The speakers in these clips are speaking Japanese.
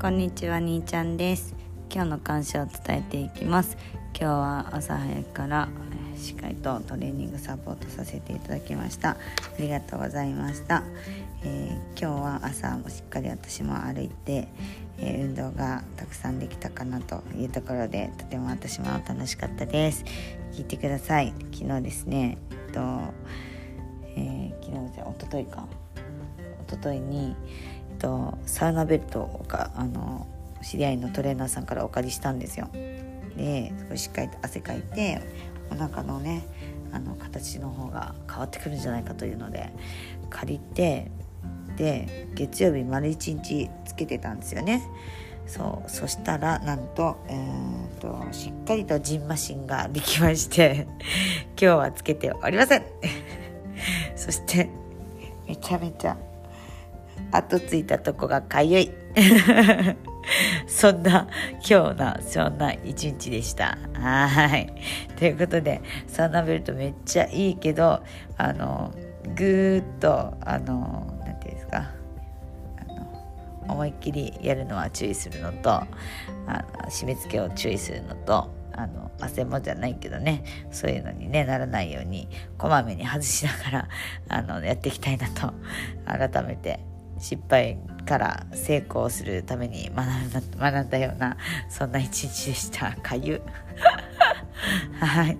こんにちは兄ちゃんです。今日の感謝を伝えていきます。今日は朝早くからしっかりとトレーニングサポートさせていただきました。ありがとうございました、えー、今日は朝もしっかり私も歩いて、えー、運動がたくさんできたかなというところでとても私も楽しかったです。聞いてください。昨日ですねえっと、えー、昨日じゃおとといか。おとといにとサウナベルトがあの知り合いのトレーナーさんからお借りしたんですよ。でしっかりと汗かいてお腹のねあの形の方が変わってくるんじゃないかというので借りてで月曜日丸一日つけてたんですよね。そうそしたらなんと,、えーと、しっかりとジンマシンができまして 今日はつけておりません そしてめちゃめちゃ後ついたとこがかゆい。そんな今日のそんな一日でした。はい。ということで、サウナベルトめっちゃいいけど、あの、ぐーっと、あの、なんていうんですか、思いっきりやるのは注意するのと、あの締め付けを注意するのと、あの汗もじゃないけどねそういうのに、ね、ならないようにこまめに外しながらあのやっていきたいなと改めて失敗から成功するために学んだ学んだようなそんな一日でした。かゆ。はい。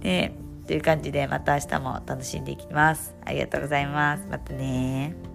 でという感じでまた明日も楽しんでいきます。ありがとうございます。またね。